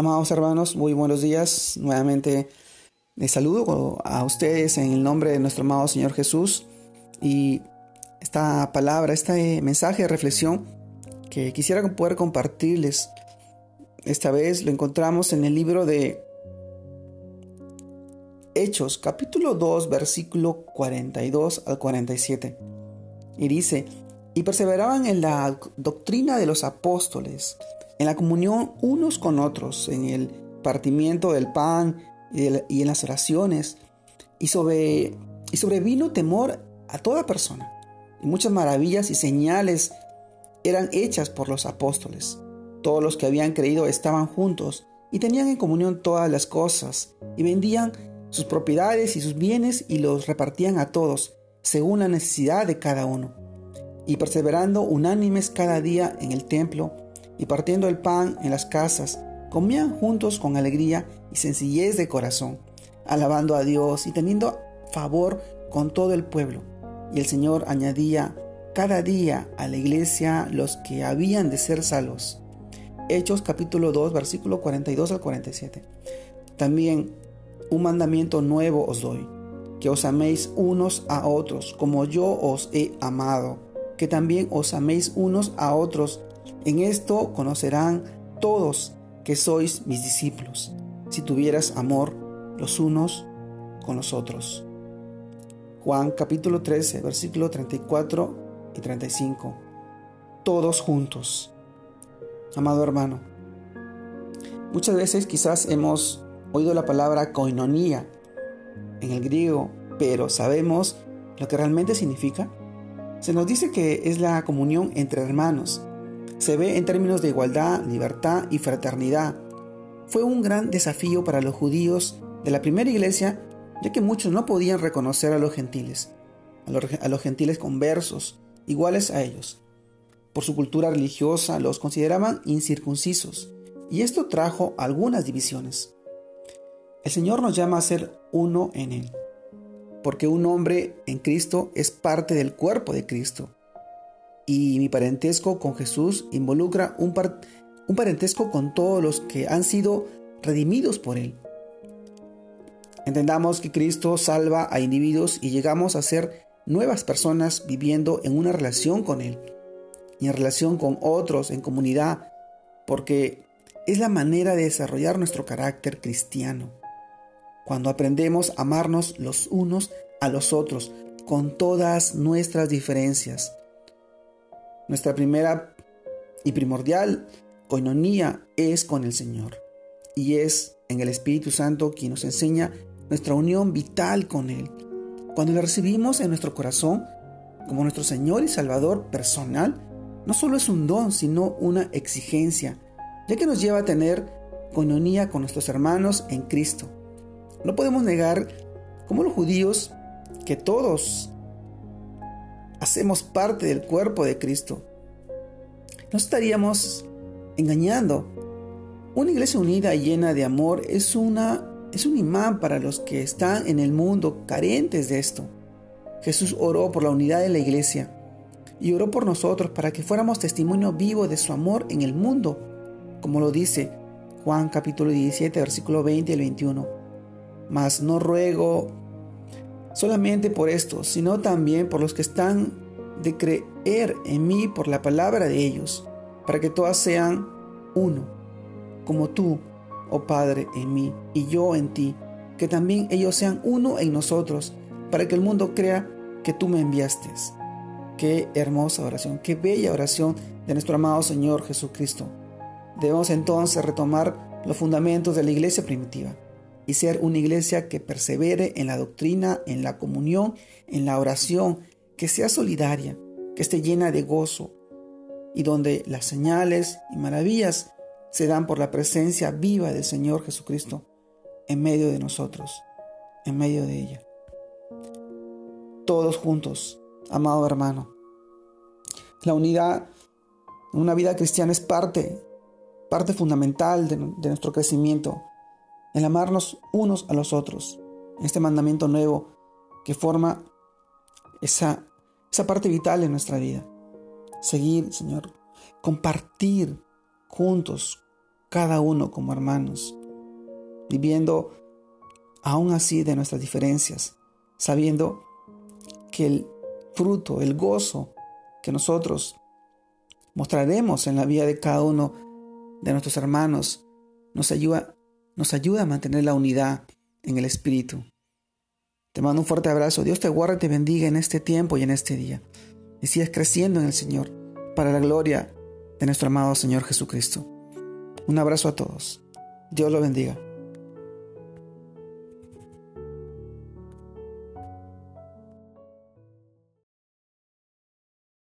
Amados hermanos, muy buenos días. Nuevamente les saludo a ustedes en el nombre de nuestro amado Señor Jesús y esta palabra, este mensaje de reflexión que quisiera poder compartirles. Esta vez lo encontramos en el libro de Hechos, capítulo 2, versículo 42 al 47. Y dice, y perseveraban en la doctrina de los apóstoles en la comunión unos con otros, en el partimiento del pan y, en las oraciones, y, sobre, y sobrevino temor a toda persona, y muchas maravillas y señales eran hechas por los apóstoles. Todos los que habían creído estaban juntos y tenían en comunión todas las cosas, y vendían sus propiedades y sus bienes y los repartían a todos, según la necesidad de cada uno. Y perseverando unánimes cada día en el templo, y partiendo el pan en las casas, comían juntos con alegría y sencillez de corazón, alabando a Dios y teniendo favor con todo el pueblo. Y el Señor añadía cada día a la iglesia los que habían de ser salvos. Hechos capítulo 2 versículo 42 al 47. También un mandamiento nuevo os doy, que os améis unos a otros como yo os he amado, que también os améis unos a otros en esto conocerán todos que sois mis discípulos, si tuvieras amor los unos con los otros. Juan capítulo 13, versículo 34 y 35. Todos juntos. Amado hermano, muchas veces quizás hemos oído la palabra koinonía en el griego, pero ¿sabemos lo que realmente significa? Se nos dice que es la comunión entre hermanos, se ve en términos de igualdad, libertad y fraternidad. Fue un gran desafío para los judíos de la primera iglesia, ya que muchos no podían reconocer a los gentiles, a los, gentiles conversos, iguales a ellos. Por su cultura religiosa los consideraban incircuncisos, y esto trajo algunas divisiones. El Señor nos llama a ser uno en Él, porque un hombre en Cristo es parte del cuerpo de Cristo y mi parentesco con Jesús involucra un, un parentesco con todos los que han sido redimidos por Él. Entendamos que Cristo salva a individuos y llegamos a ser nuevas personas viviendo en una relación con Él y en relación con otros, en comunidad, porque es la manera de desarrollar nuestro carácter cristiano. Cuando aprendemos a amarnos los unos a los otros, con todas nuestras diferencias, nuestra primera y primordial coinonía es con el Señor y es en el Espíritu Santo quien nos enseña nuestra unión vital con Él. Cuando le recibimos en nuestro corazón como nuestro Señor y Salvador personal, no solo es un don, sino una exigencia, ya que nos lleva a tener coinonía con nuestros hermanos en Cristo. No podemos negar, como los judíos, que todos hacemos parte del cuerpo de Cristo. No estaríamos engañando. Una iglesia unida y llena de amor es, una, es un imán para los que están en el mundo carentes de esto. Jesús oró por la unidad de la iglesia y oró por nosotros para que fuéramos testimonio vivo de su amor en el mundo, como lo dice Juan capítulo 17, versículo 20 y 21. Mas no ruego solamente por esto, sino también por los que están de creer en mí por la palabra de ellos, para que todas sean uno, como tú, oh Padre, en mí y yo en ti, que también ellos sean uno en nosotros, para que el mundo crea que tú me enviaste. Qué hermosa oración, qué bella oración de nuestro amado Señor Jesucristo. Debemos entonces retomar los fundamentos de la iglesia primitiva y ser una iglesia que persevere en la doctrina, en la comunión, en la oración, que sea solidaria, que esté llena de gozo y donde las señales y maravillas se dan por la presencia viva del Señor Jesucristo en medio de nosotros, en medio de ella. Todos juntos, amado hermano. La unidad en una vida cristiana es parte, parte fundamental de, de nuestro crecimiento, el amarnos unos a los otros. Este mandamiento nuevo que forma esa esa parte vital en nuestra vida. Seguir, Señor, compartir juntos cada uno como hermanos, viviendo aún así de nuestras diferencias, sabiendo que el fruto, el gozo que nosotros mostraremos en la vida de cada uno de nuestros hermanos nos ayuda, nos ayuda a mantener la unidad en el Espíritu. Te mando un fuerte abrazo. Dios te guarde y te bendiga en este tiempo y en este día. Y sigas creciendo en el Señor para la gloria de nuestro amado Señor Jesucristo. Un abrazo a todos. Dios lo bendiga.